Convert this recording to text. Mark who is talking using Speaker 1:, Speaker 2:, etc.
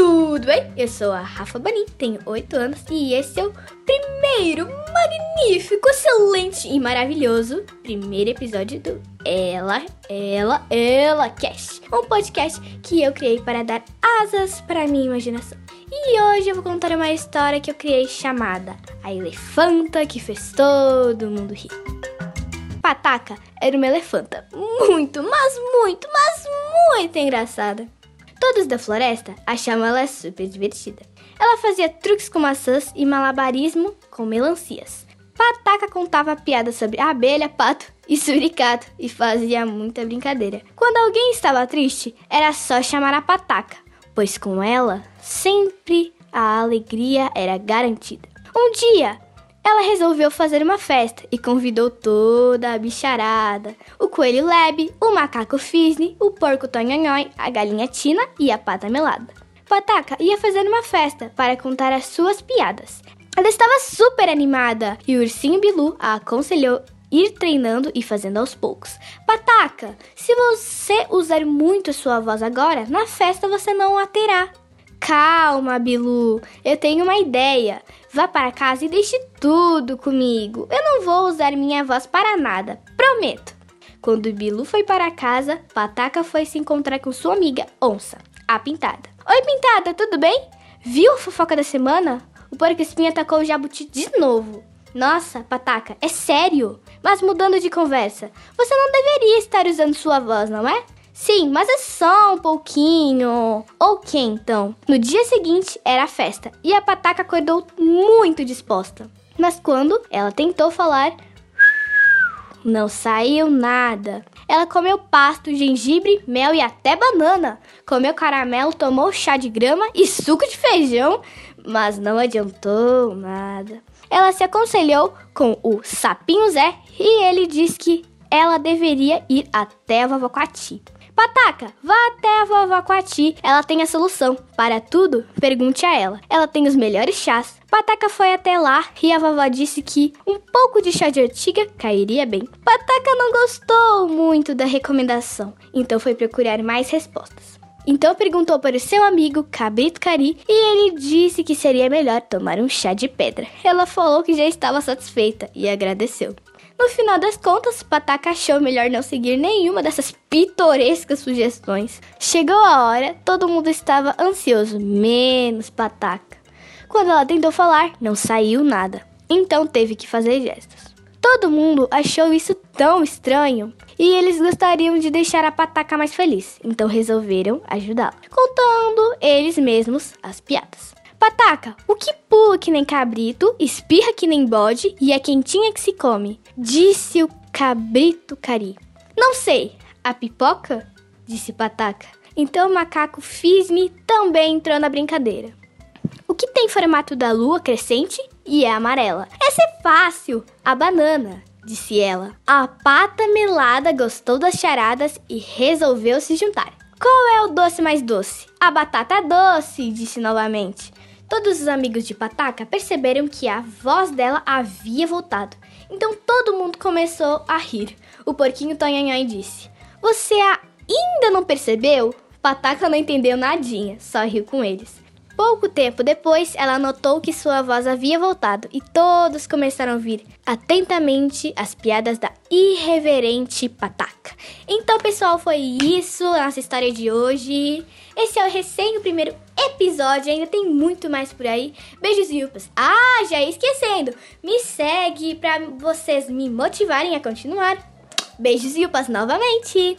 Speaker 1: tudo bem? Eu sou a Rafa Banin, tenho 8 anos e esse é o primeiro magnífico, excelente e maravilhoso primeiro episódio do Ela, Ela, Ela Cast, um podcast que eu criei para dar asas para minha imaginação. E hoje eu vou contar uma história que eu criei chamada A Elefanta que fez todo mundo rir. Pataca era uma elefanta muito, mas muito, mas muito engraçada. Todos da floresta achavam ela super divertida. Ela fazia truques com maçãs e malabarismo com melancias. Pataca contava piadas sobre abelha, pato e suricato e fazia muita brincadeira. Quando alguém estava triste, era só chamar a Pataca, pois com ela sempre a alegria era garantida. Um dia, ela resolveu fazer uma festa e convidou toda a bicharada: o coelho Lebe, o macaco Fisne, o porco Tonhonhói, a galinha Tina e a pata melada. Pataca ia fazer uma festa para contar as suas piadas. Ela estava super animada e o ursinho Bilu a aconselhou ir treinando e fazendo aos poucos. Pataca, se você usar muito sua voz agora, na festa você não a terá. Calma, Bilu, eu tenho uma ideia. Vá para casa e deixe tudo comigo. Eu não vou usar minha voz para nada, prometo. Quando Bilu foi para casa, Pataca foi se encontrar com sua amiga Onça, a Pintada. Oi, Pintada, tudo bem? Viu a fofoca da semana? O porco espinho atacou o jabuti de novo. Nossa, Pataca, é sério? Mas mudando de conversa, você não deveria estar usando sua voz, não é? Sim, mas é só um pouquinho. Ok, então. No dia seguinte era a festa e a pataca acordou muito disposta. Mas quando ela tentou falar, não saiu nada. Ela comeu pasto, gengibre, mel e até banana. Comeu caramelo, tomou chá de grama e suco de feijão, mas não adiantou nada. Ela se aconselhou com o sapinho Zé e ele disse que ela deveria ir até a vovó Quati. Pataca, vá até a vovó Quati. Ela tem a solução. Para tudo, pergunte a ela. Ela tem os melhores chás. Pataca foi até lá e a vovó disse que um pouco de chá de ortiga cairia bem. Pataca não gostou muito da recomendação, então foi procurar mais respostas. Então perguntou para o seu amigo Cabrito Cari e ele disse que seria melhor tomar um chá de pedra. Ela falou que já estava satisfeita e agradeceu. No final das contas, Pataca achou melhor não seguir nenhuma dessas pitorescas sugestões. Chegou a hora, todo mundo estava ansioso, menos Pataca. Quando ela tentou falar, não saiu nada. Então teve que fazer gestos. Todo mundo achou isso tão estranho e eles gostariam de deixar a Pataca mais feliz, então resolveram ajudá-la, contando eles mesmos as piadas. Pataca, o que pula que nem cabrito, espirra que nem bode e é quentinha que se come? Disse o cabrito cari. Não sei, a pipoca? Disse Pataca. Então o macaco Fisme também entrou na brincadeira. O que tem formato da lua crescente e é amarela? Essa é fácil, a banana, disse ela. A pata melada gostou das charadas e resolveu se juntar. Qual é o doce mais doce? A batata doce, disse novamente. Todos os amigos de Pataca perceberam que a voz dela havia voltado. Então todo mundo começou a rir. O porquinho Tonhanhãe disse: Você ainda não percebeu? Pataca não entendeu nadinha, só riu com eles. Pouco tempo depois, ela notou que sua voz havia voltado e todos começaram a ouvir atentamente as piadas da irreverente Pataca. Então, pessoal, foi isso a nossa história de hoje. Esse é o recém o primeiro episódio, ainda tem muito mais por aí. Beijos e upas. Ah, já ia esquecendo. Me segue para vocês me motivarem a continuar. Beijos e upas novamente.